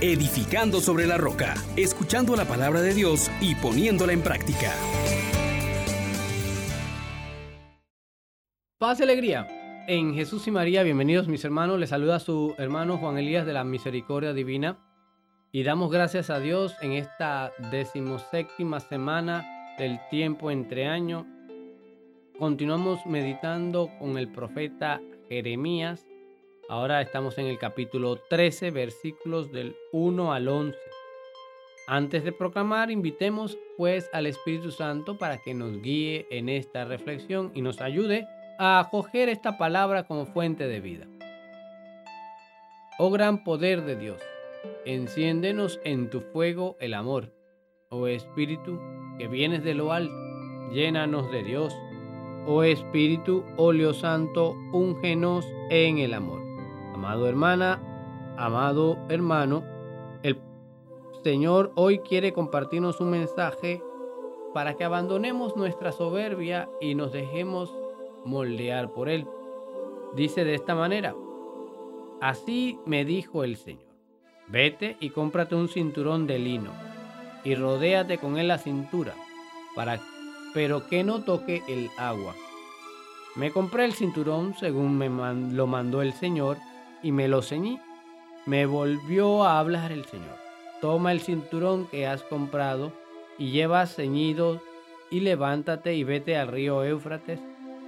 edificando sobre la roca, escuchando la palabra de Dios y poniéndola en práctica. Paz y alegría. En Jesús y María, bienvenidos mis hermanos. Les saluda su hermano Juan Elías de la Misericordia Divina. Y damos gracias a Dios en esta decimoséptima semana del tiempo entre años. Continuamos meditando con el profeta Jeremías Ahora estamos en el capítulo 13, versículos del 1 al 11. Antes de proclamar, invitemos pues al Espíritu Santo para que nos guíe en esta reflexión y nos ayude a acoger esta palabra como fuente de vida. Oh gran poder de Dios, enciéndenos en tu fuego el amor. Oh Espíritu, que vienes de lo alto, llénanos de Dios. Oh Espíritu, óleo santo, úngenos en el amor. Amado hermana, amado hermano, el Señor hoy quiere compartirnos un mensaje para que abandonemos nuestra soberbia y nos dejemos moldear por Él. Dice de esta manera, así me dijo el Señor, vete y cómprate un cinturón de lino y rodéate con él la cintura, para, pero que no toque el agua. Me compré el cinturón según me lo mandó el Señor y me lo ceñí. Me volvió a hablar el Señor. Toma el cinturón que has comprado y llevas ceñido y levántate y vete al río Éufrates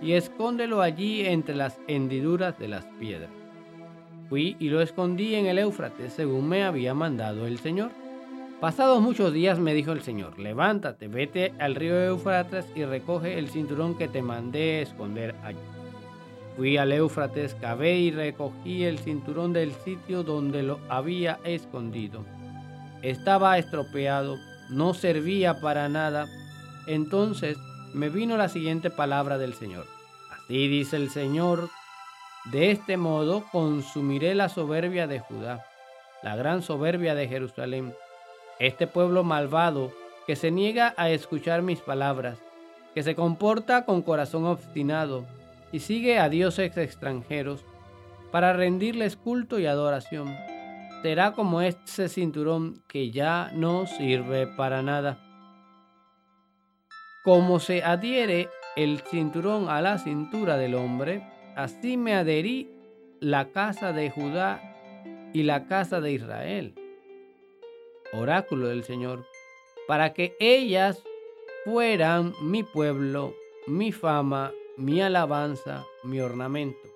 y escóndelo allí entre las hendiduras de las piedras. Fui y lo escondí en el Éufrates según me había mandado el Señor. Pasados muchos días me dijo el Señor, levántate, vete al río Éufrates y recoge el cinturón que te mandé esconder allí. Fui al Éufrates, cavé y recogí el cinturón del sitio donde lo había escondido. Estaba estropeado, no servía para nada. Entonces me vino la siguiente palabra del Señor. Así dice el Señor, de este modo consumiré la soberbia de Judá, la gran soberbia de Jerusalén. Este pueblo malvado que se niega a escuchar mis palabras, que se comporta con corazón obstinado, y sigue a dioses extranjeros para rendirles culto y adoración. Será como ese cinturón que ya no sirve para nada. Como se adhiere el cinturón a la cintura del hombre, así me adherí la casa de Judá y la casa de Israel. Oráculo del Señor, para que ellas fueran mi pueblo, mi fama mi alabanza, mi ornamento,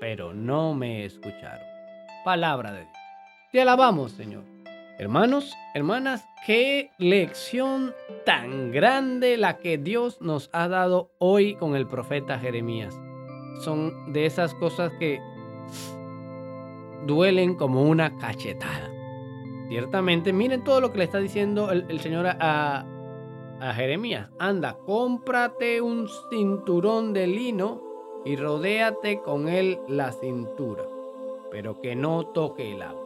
pero no me escucharon. Palabra de Dios. Te alabamos, Señor. Hermanos, hermanas, qué lección tan grande la que Dios nos ha dado hoy con el profeta Jeremías. Son de esas cosas que duelen como una cachetada. Ciertamente, miren todo lo que le está diciendo el, Señor a, a Jeremías, anda, cómprate un cinturón de lino y rodéate con él la cintura, pero que no toque el agua.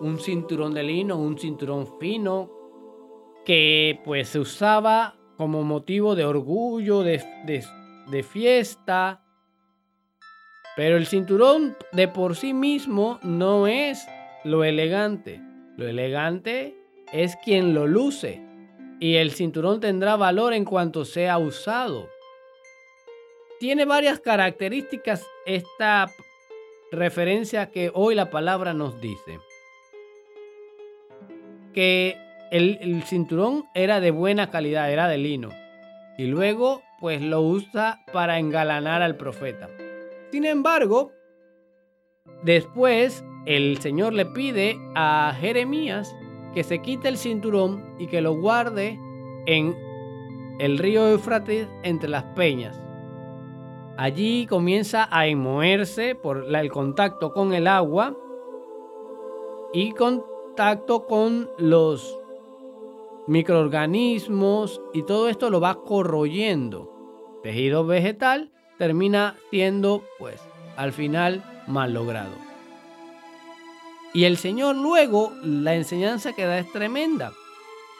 Un cinturón de lino, un cinturón fino, que pues se usaba como motivo de orgullo, de, de fiesta, pero el cinturón de por sí mismo no es lo elegante. Lo elegante es quien lo luce y el cinturón tendrá valor en cuanto sea usado. Tiene varias características esta referencia que hoy la palabra nos dice. Que el, cinturón era de buena calidad, era de lino. Y luego pues lo usa para engalanar al profeta. Sin embargo, después el Señor le pide a Jeremías que se quite el cinturón y que lo guarde en el río Eufrates entre las peñas. Allí comienza a enmoherse por el contacto con el agua y contacto con los microorganismos y todo esto lo va corroyendo. Tejido vegetal termina siendo pues al final mal logrado. Y el Señor luego, la enseñanza que da es tremenda.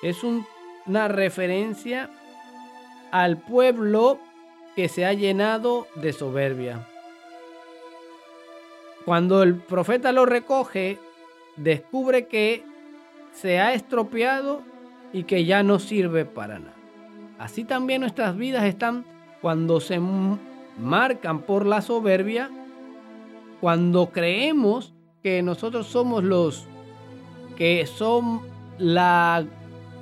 Es una referencia al pueblo que se ha llenado de soberbia. Cuando el profeta lo recoge, descubre que se ha estropeado y que ya no sirve para nada. Así también nuestras vidas están cuando se marcan por la soberbia, cuando creemos que nosotros somos los que son la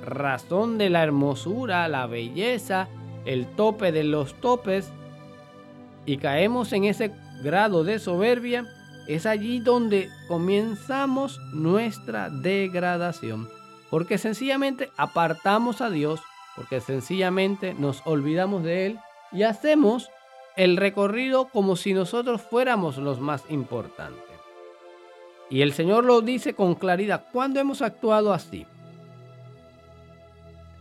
razón de la hermosura, la belleza, el tope de los topes, y caemos en ese grado de soberbia, es allí donde comenzamos nuestra degradación. Porque sencillamente apartamos a Dios, porque sencillamente nos olvidamos de Él y hacemos el recorrido como si nosotros fuéramos los más importantes. Y el Señor lo dice con claridad. ¿Cuándo hemos actuado así?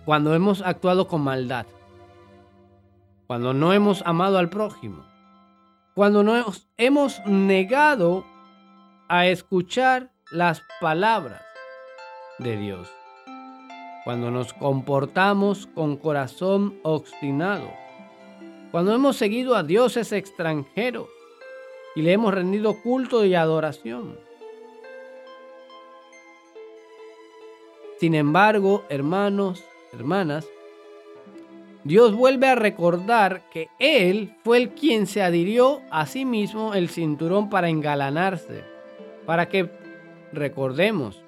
Cuando hemos actuado con maldad. Cuando no hemos amado al prójimo. Cuando nos hemos negado a escuchar las palabras de Dios. Cuando nos comportamos con corazón obstinado cuando hemos seguido a dioses extranjeros y le hemos rendido culto y adoración. Sin embargo, hermanos, hermanas, Dios vuelve a recordar que Él fue el quien se adhirió a sí mismo el cinturón para engalanarse, para que, recordemos,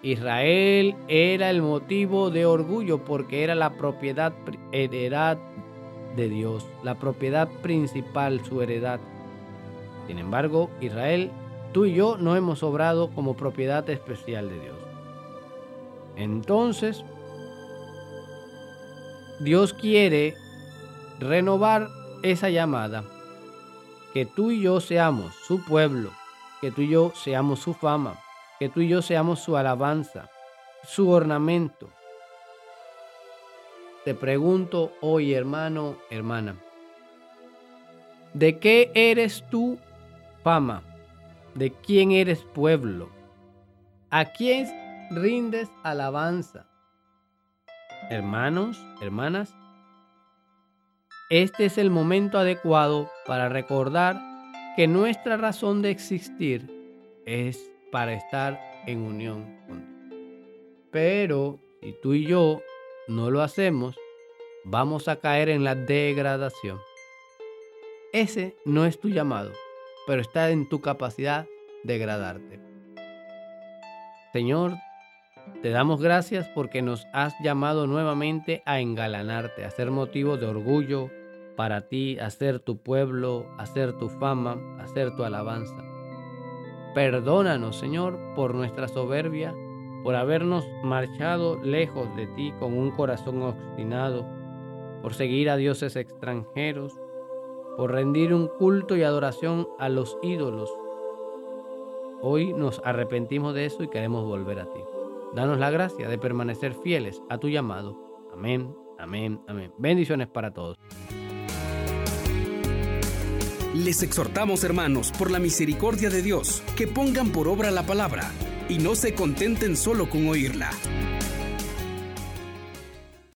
Israel era el motivo de orgullo porque era la propiedad heredad de Dios, la propiedad principal, su heredad. Sin embargo, Israel, tú y yo no hemos obrado como propiedad especial de Dios. Entonces, Dios quiere renovar esa llamada, que tú y yo seamos su pueblo, que tú y yo seamos su fama, que tú y yo seamos su alabanza, su ornamento, te pregunto hoy, hermano, hermana, ¿de qué eres tú fama? ¿De quién eres pueblo? ¿A quién rindes alabanza? Hermanos, hermanas, este es el momento adecuado para recordar que nuestra razón de existir es para estar en unión con Dios. Pero si tú y yo no lo hacemos, vamos a caer en la degradación. Ese no es tu llamado, pero está en tu capacidad de degradarte. Señor, te damos gracias porque nos has llamado nuevamente a engalanarte, a ser motivo de orgullo para ti, a ser tu pueblo, a ser tu fama, a ser tu alabanza. Perdónanos, Señor, por nuestra soberbia por habernos marchado lejos de ti con un corazón obstinado, por seguir a dioses extranjeros, por rendir un culto y adoración a los ídolos. Hoy nos arrepentimos de eso y queremos volver a ti. Danos la gracia de permanecer fieles a tu llamado. Amén, amén, amén. Bendiciones para todos. Les exhortamos, hermanos, por la misericordia de Dios, que pongan por obra la palabra y no se contenten solo con oírla.